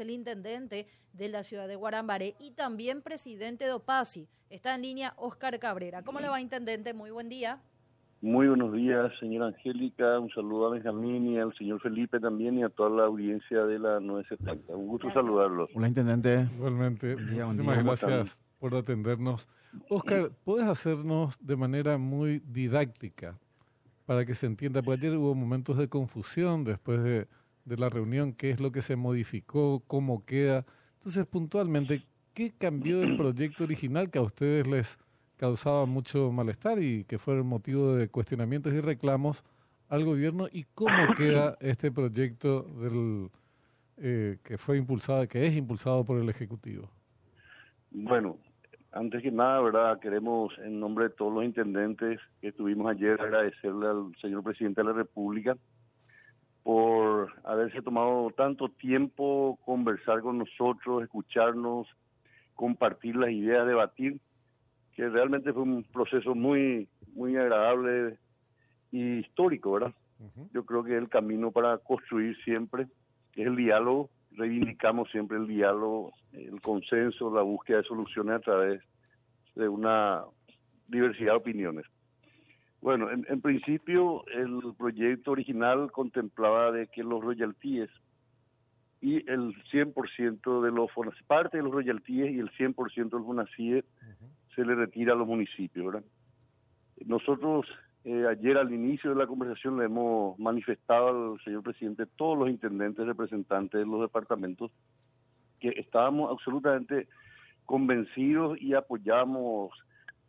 el intendente de la ciudad de Guarambaré y también presidente de OPASI. Está en línea Oscar Cabrera. ¿Cómo le va, intendente? Muy buen día. Muy buenos días, señora Angélica. Un saludo a Benjamín y al señor Felipe también y a toda la audiencia de la 970. Un gusto saludarlos. Hola, intendente. Igualmente. Muchísimas gracias por atendernos. Oscar, ¿puedes hacernos de manera muy didáctica para que se entienda? Porque ayer hubo momentos de confusión después de de la reunión, qué es lo que se modificó, cómo queda. Entonces, puntualmente, ¿qué cambió del proyecto original que a ustedes les causaba mucho malestar y que fue el motivo de cuestionamientos y reclamos al gobierno y cómo queda este proyecto del eh, que fue impulsado, que es impulsado por el Ejecutivo? Bueno, antes que nada, verdad, queremos en nombre de todos los intendentes que estuvimos ayer agradecerle al señor presidente de la República por haberse tomado tanto tiempo conversar con nosotros, escucharnos, compartir las ideas, debatir, que realmente fue un proceso muy, muy agradable y histórico, ¿verdad? Yo creo que es el camino para construir siempre es el diálogo, reivindicamos siempre el diálogo, el consenso, la búsqueda de soluciones a través de una diversidad de opiniones. Bueno, en, principio el proyecto original contemplaba de que los royalties y el 100% de los parte de los royalties y el 100% del FONACIE se le retira a los municipios, ¿verdad? Nosotros eh, ayer al inicio de la conversación le hemos manifestado al señor presidente, todos los intendentes representantes de los departamentos, que estábamos absolutamente convencidos y apoyamos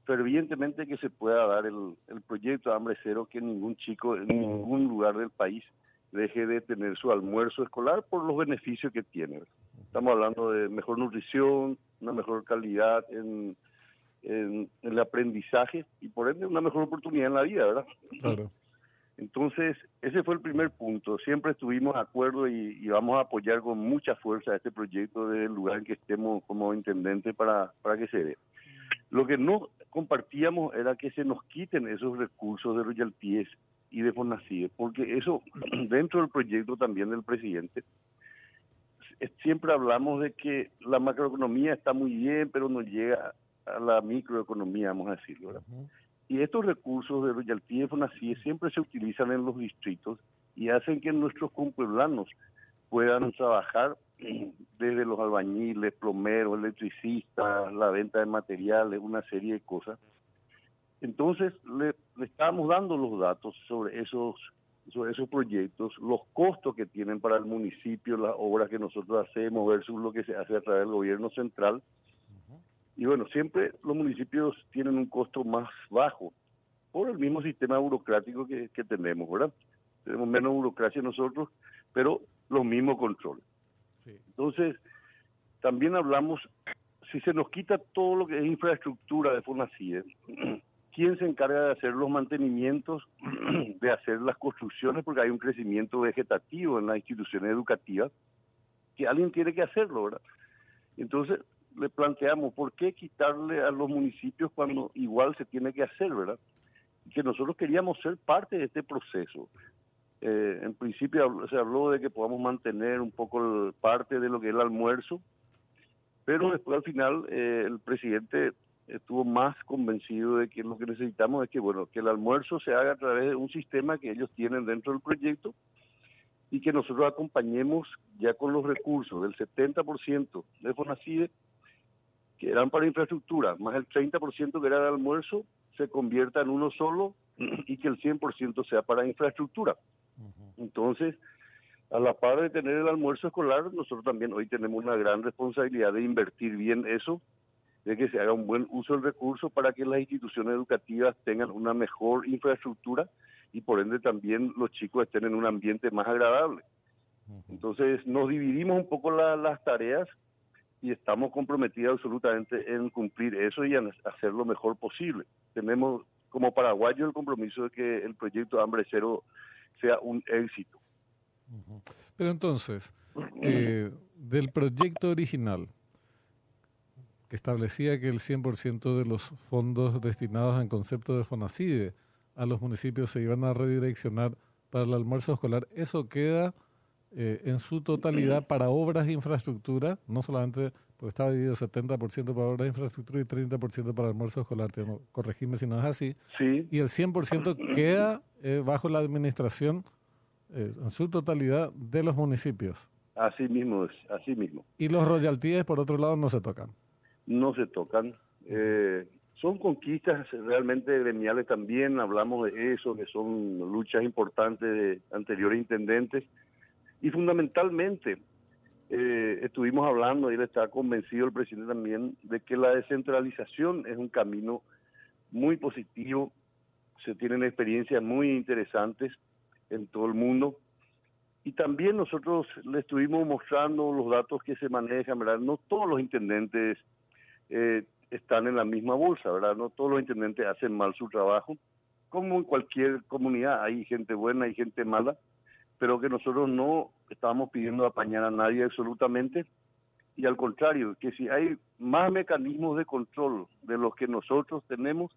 fervientemente que se pueda dar el, proyecto de hambre cero, que ningún chico en ningún lugar del país deje de tener su almuerzo escolar por los beneficios que tiene. Estamos hablando de mejor nutrición, una mejor calidad en, en, el aprendizaje y por ende una mejor oportunidad en la vida, ¿verdad? Claro. Entonces, ese fue el primer punto. Siempre estuvimos de acuerdo y, y, vamos a apoyar con mucha fuerza este proyecto del lugar en que estemos como intendente para, para que se dé. Lo que no compartíamos era que se nos quiten esos recursos de royalties y de Fonacide, porque eso dentro del proyecto también del presidente siempre hablamos de que la macroeconomía está muy bien, pero no llega a la microeconomía, vamos a decirlo. Y estos recursos de royalties y Fonacide siempre se utilizan en los distritos y hacen que nuestros compueblanos puedan trabajar desde los albañiles, plomeros, electricistas, la venta de materiales, una serie de cosas. Entonces le, estábamos dando los datos sobre esos, sobre esos proyectos, los costos que tienen para el municipio, las obras que nosotros hacemos versus lo que se hace a través del gobierno central. Y bueno, siempre los municipios tienen un costo más bajo por el mismo sistema burocrático que, que tenemos, ¿verdad? Tenemos menos burocracia nosotros, pero los mismos controles. Entonces, también hablamos, si se nos quita todo lo que es infraestructura de FONACIE, ¿quién se encarga de hacer los mantenimientos, de hacer las construcciones? Porque hay un crecimiento vegetativo en las instituciones educativas, que alguien tiene que hacerlo, ¿verdad? Entonces, le planteamos, ¿por qué quitarle a los municipios cuando igual se tiene que hacer, ¿verdad? Que nosotros queríamos ser parte de este proceso. Eh, en principio se habló de que podamos mantener un poco parte de lo que es el almuerzo, pero después al final eh, el presidente estuvo más convencido de que lo que necesitamos es que bueno que el almuerzo se haga a través de un sistema que ellos tienen dentro del proyecto y que nosotros acompañemos ya con los recursos del 70% de Fonacide que eran para infraestructura, más el 30% que era de almuerzo, se convierta en uno solo y que el 100% sea para infraestructura. Entonces, a la par de tener el almuerzo escolar, nosotros también hoy tenemos una gran responsabilidad de invertir bien eso, de que se haga un buen uso del recurso para que las instituciones educativas tengan una mejor infraestructura y por ende también los chicos estén en un ambiente más agradable. Entonces nos dividimos un poco las tareas y estamos comprometidos absolutamente en cumplir eso y en hacer lo mejor posible. Tenemos como paraguayo el compromiso de que el proyecto Hambre Cero sea un éxito. Pero entonces, eh, del proyecto original, que establecía que el 100% de los fondos destinados en concepto de FONACIDE a los municipios se iban a redireccionar para el almuerzo escolar, ¿eso queda eh, en su totalidad para obras de infraestructura, no solamente porque estaba dividido 70% para obras de infraestructura y 30% para almuerzo escolar. corregime si no es así. Sí. Y el 100% queda eh, bajo la administración eh, en su totalidad de los municipios. Así mismo es, así mismo. Y los royalties, por otro lado, no se tocan. No se tocan. Eh, son conquistas realmente gremiales también, hablamos de eso, que son luchas importantes de anteriores intendentes. Y fundamentalmente, eh, estuvimos hablando, y él está convencido el presidente también, de que la descentralización es un camino muy positivo, se tienen experiencias muy interesantes en todo el mundo. Y también nosotros le estuvimos mostrando los datos que se manejan, ¿verdad? No todos los intendentes eh, están en la misma bolsa, ¿verdad? No todos los intendentes hacen mal su trabajo. Como en cualquier comunidad, hay gente buena y gente mala, pero que nosotros no estamos pidiendo apañar a nadie absolutamente. Y al contrario, que si hay más mecanismos de control de los que nosotros tenemos,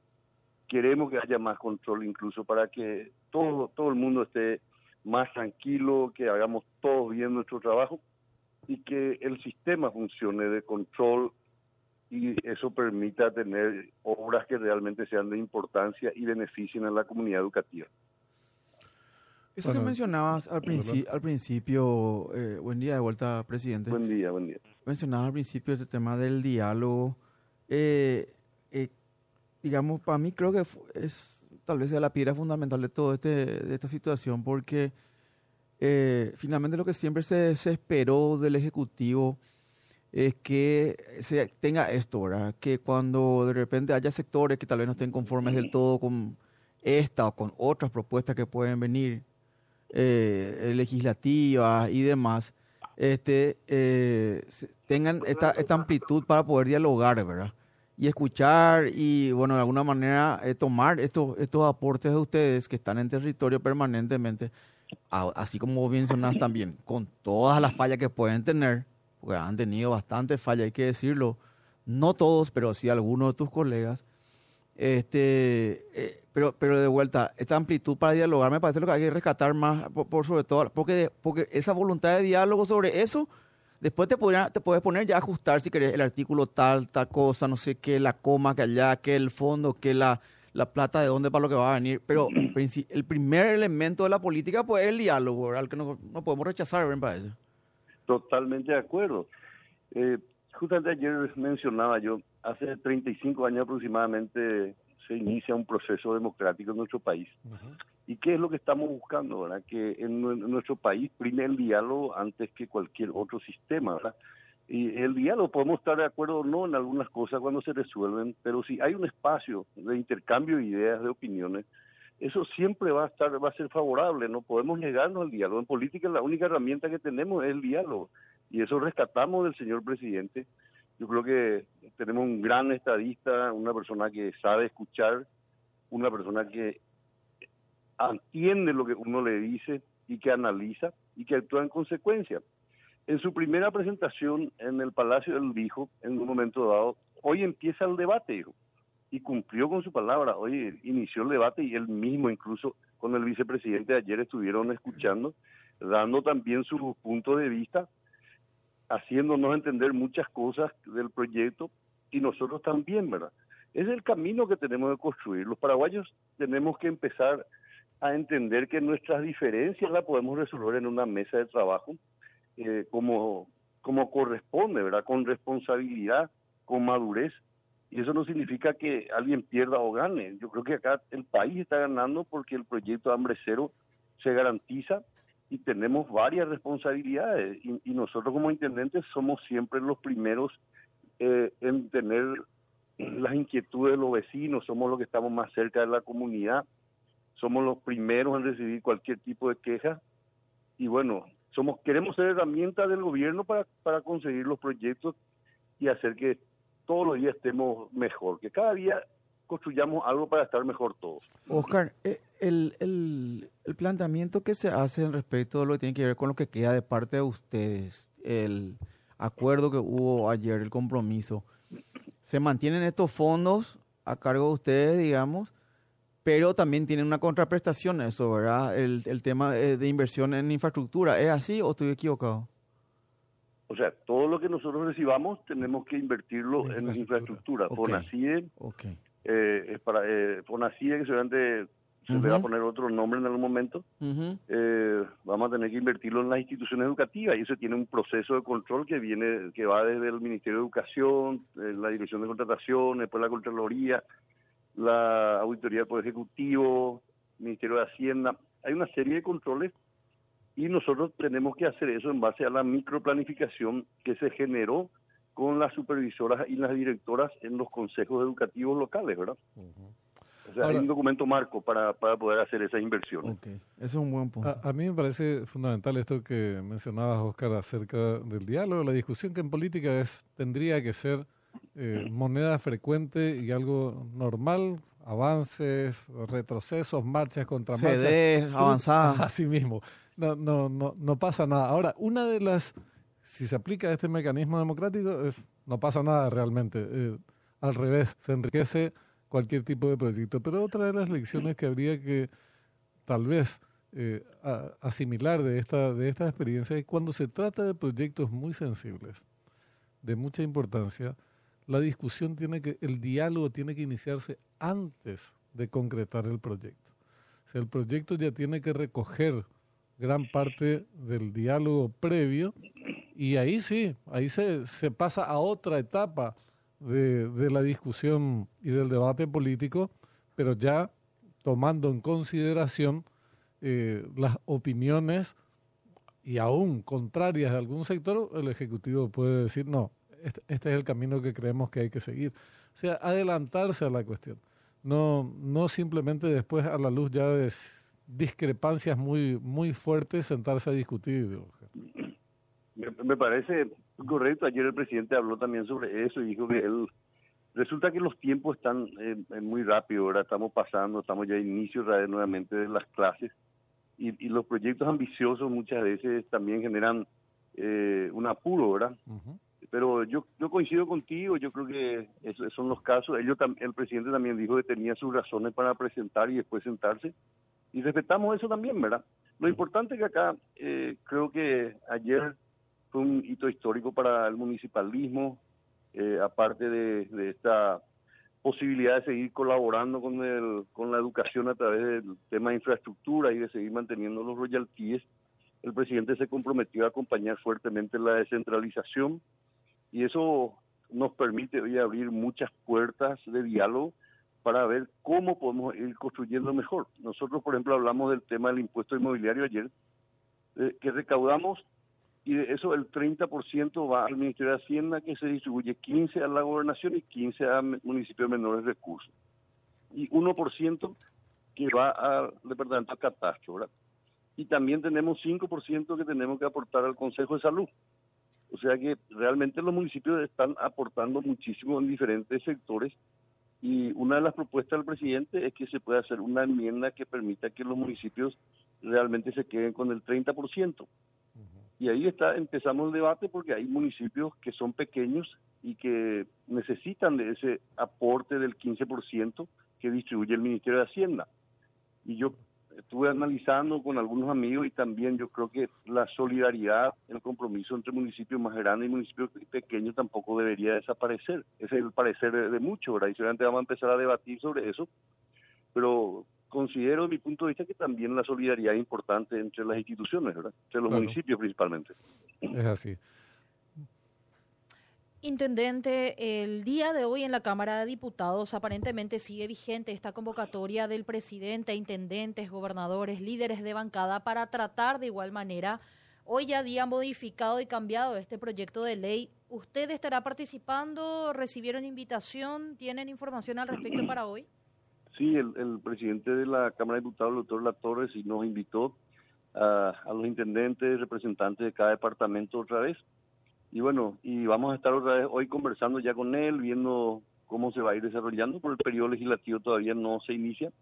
queremos que haya más control incluso para que todo, todo el mundo esté más tranquilo, que hagamos todos bien nuestro trabajo y que el sistema funcione de control y eso permita tener obras que realmente sean de importancia y beneficien a la comunidad educativa. Eso que mencionabas al, al principio, eh, buen día de vuelta, presidente. Buen día, buen día. Mencionabas al principio este tema del diálogo. Eh, eh, digamos, para mí creo que es tal vez sea la piedra fundamental de toda este, de esta situación, porque finalmente lo que siempre se, se esperó del Ejecutivo es que se tenga esto, ¿verdad? Que cuando de repente haya sectores que tal vez no estén conformes del todo con esta o con otras propuestas que pueden venir eh, legislativas y demás, este, eh, tengan esta, amplitud para poder dialogar, ¿verdad? Y escuchar y, bueno, de alguna manera eh, tomar estos, estos aportes de ustedes que están en territorio permanentemente, así como bien sonaste también, con todas las fallas que pueden tener, porque han tenido bastante falla, hay que decirlo, no todos, pero sí algunos de tus colegas. Este, eh, pero, pero de vuelta, esta amplitud para dialogar me parece lo que hay que rescatar más, por, sobre todo, porque, porque esa voluntad de diálogo sobre eso, después te, te puedes poner ya a ajustar si querés el artículo tal, tal cosa, no sé qué, la coma que allá, que el fondo, que la, la plata de dónde para lo que va a venir. Pero el primer elemento de la política pues es el diálogo, al que no, no podemos rechazar, ¿verdad? Para eso. Totalmente de acuerdo. Eh, justamente ayer mencionaba yo, hace 35 años aproximadamente se inicia un proceso democrático en nuestro país. ¿Y qué es lo que estamos buscando? ¿verdad? Que en, nuestro país prime el diálogo antes que cualquier otro sistema. ¿verdad? Y el diálogo, podemos estar de acuerdo o no en algunas cosas cuando se resuelven, pero si hay un espacio de intercambio de ideas, de opiniones, eso siempre va a estar va a ser favorable no podemos negarnos al diálogo en política la única herramienta que tenemos es el diálogo y eso rescatamos del señor presidente yo creo que tenemos un gran estadista una persona que sabe escuchar una persona que entiende lo que uno le dice y que analiza y que actúa en consecuencia en su primera presentación en el Palacio él dijo en un momento dado hoy empieza el debate hijo y cumplió con su palabra. Hoy inició el debate y él mismo, incluso con el vicepresidente ayer, estuvieron escuchando, dando también su punto de vista, haciéndonos entender muchas cosas del proyecto y nosotros también, ¿verdad? Es el camino que tenemos que construir. Los paraguayos tenemos que empezar a entender que nuestras diferencias las podemos resolver en una mesa de trabajo eh, como, como corresponde, ¿verdad? Con responsabilidad, con madurez y eso no significa que alguien pierda o gane. Yo creo que acá el país está ganando porque el proyecto Hambre Cero se garantiza y tenemos varias responsabilidades. Y, nosotros como intendentes somos siempre los primeros eh, en tener las inquietudes de los vecinos, somos los que estamos más cerca de la comunidad, somos los primeros en recibir cualquier tipo de queja. Y bueno, somos queremos ser herramientas del gobierno para, para conseguir los proyectos y hacer que todos los días estemos mejor, que cada día construyamos algo para estar mejor todos. Oscar, eh, el, el, el, planteamiento que se hace respecto de lo que tiene que ver con lo que queda de parte de ustedes, el acuerdo que hubo ayer, el compromiso, ¿se mantienen estos fondos a cargo de ustedes, digamos? pero también tiene una contraprestación eso, ¿verdad? El, el tema eh, de inversión en infraestructura. ¿Es así o estoy equivocado? O sea, todo lo que nosotros recibamos tenemos que invertirlo en infraestructura. Okay. FONACIE, okay. Eh, es para, eh, FONACIE, que seguramente se le va a poner otro nombre en algún momento, eh, vamos a tener que invertirlo en las instituciones educativas y eso tiene un proceso de control que viene, que va desde el Ministerio de Educación, eh, la Dirección de Contratación, después la Contraloría, la Auditoría del Poder Ejecutivo, Ministerio de Hacienda. Hay una serie de controles y nosotros tenemos que hacer eso en base a la microplanificación que se generó con las supervisoras y las directoras en los consejos educativos locales, ¿verdad? O sea, hay un documento marco para, para poder hacer esas inversiones. Okay. Eso es un buen punto. A, mí me parece fundamental esto que mencionabas, Oscar, acerca del diálogo. La discusión que en política es tendría que ser eh, moneda frecuente y algo normal, avances, retrocesos, marchas contra marchas. avanzadas. Así mismo. No, no, no, no pasa nada. Ahora, una de las, si se aplica este mecanismo democrático, no pasa nada realmente. Eh, al revés, se enriquece cualquier tipo de proyecto. Pero otra de las lecciones que habría que tal vez eh, asimilar de esta, de esta experiencia es cuando se trata de proyectos muy sensibles, de mucha importancia, la discusión tiene que, el diálogo tiene que iniciarse antes de concretar el proyecto. O el proyecto ya tiene que recoger gran parte del diálogo previo y ahí sí, ahí se, se pasa a otra etapa de, la discusión y del debate político, pero ya tomando en consideración eh, las opiniones y aún contrarias de algún sector, el Ejecutivo puede decir, no, este, este, es el camino que creemos que hay que seguir. O sea, adelantarse a la cuestión. No, no simplemente después a la luz ya de discrepancias muy, muy fuertes sentarse a discutir. Me, parece correcto. Ayer el presidente habló también sobre eso y dijo que él resulta que los tiempos están eh, muy rápido, ahora estamos pasando, estamos ya a inicio nuevamente de las clases y, los proyectos ambiciosos muchas veces también generan eh, un apuro, ¿verdad? Pero yo yo coincido contigo, yo creo que esos son los casos. Ellos, el presidente también dijo que tenía sus razones para presentar y después sentarse y respetamos eso también, ¿verdad? Lo importante es que acá eh, creo que ayer fue un hito histórico para el municipalismo, eh, aparte de, esta posibilidad de seguir colaborando con, el, con la educación a través del tema de infraestructura y de seguir manteniendo los royalties, el presidente se comprometió a acompañar fuertemente la descentralización y eso nos permite hoy abrir muchas puertas de diálogo para ver cómo podemos ir construyendo mejor. Nosotros, por ejemplo, hablamos del tema del impuesto inmobiliario ayer, eh, que recaudamos y de eso el 30% va al Ministerio de Hacienda, que se distribuye 15 a la gobernación y 15 a municipios de menores recursos. Y 1% que va al departamento de catastro. Y también tenemos 5% que tenemos que aportar al Consejo de Salud. O sea que realmente los municipios están aportando muchísimo en diferentes sectores y una de las propuestas del presidente es que se pueda hacer una enmienda que permita que los municipios realmente se queden con el 30%. Y ahí está, empezamos el debate porque hay municipios que son pequeños y que necesitan de ese aporte del 15% que distribuye el Ministerio de Hacienda. Y yo estuve analizando con algunos amigos y también yo creo que la solidaridad, el compromiso entre municipios más grandes y municipios pequeños tampoco debería desaparecer. Ese es el parecer de, muchos, ¿verdad? Y seguramente vamos a empezar a debatir sobre eso. Pero considero, de mi punto de vista, que también la solidaridad es importante entre las instituciones, ¿verdad? Entre los municipios principalmente. Es así. Intendente, el día de hoy en la Cámara de Diputados aparentemente sigue vigente esta convocatoria del presidente, intendentes, gobernadores, líderes de bancada para tratar de igual manera, hoy ya día modificado y cambiado este proyecto de ley. ¿Usted estará participando? ¿Recibieron invitación? ¿Tienen información al respecto para hoy? Sí, el, presidente de la Cámara de Diputados, el doctor La Torres, nos invitó a, los intendentes, representantes de cada departamento otra vez. Y bueno, y vamos a estar otra vez hoy conversando ya con él, viendo cómo se va a ir desarrollando, porque el periodo legislativo todavía no se inicia.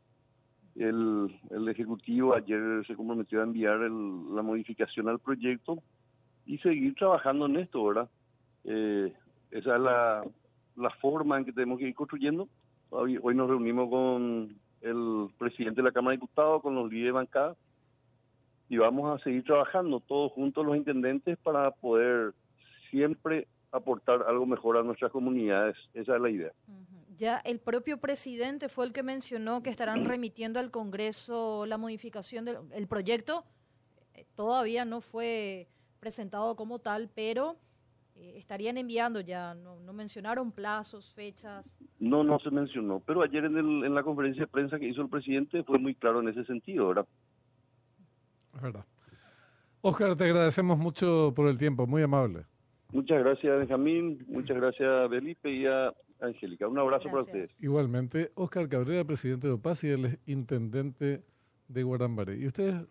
El, Ejecutivo ayer se comprometió a enviar la modificación al proyecto y seguir trabajando en esto, ¿verdad? Eh, esa es la forma en que tenemos que ir construyendo Hoy, nos reunimos con el presidente de la Cámara de Diputados, con los líderes de bancada, y vamos a seguir trabajando todos juntos los intendentes para poder siempre aportar algo mejor a nuestras comunidades. Esa es la idea. Ya el propio presidente fue el que mencionó que estarán remitiendo al Congreso la modificación del proyecto. Eh, todavía no fue presentado como tal, pero eh, estarían enviando ya, no, no, mencionaron plazos, fechas. No, no se mencionó, pero ayer en, el, en la conferencia de prensa que hizo el presidente fue muy claro en ese sentido, ¿verdad? Es verdad. Oscar, te agradecemos mucho por el tiempo, muy amable. Muchas gracias, Benjamín. Muchas gracias, Felipe y a Angélica. Un abrazo para ustedes. Igualmente, Oscar Cabrera, presidente de OPAS y él es intendente de Guarambaré. Y ustedes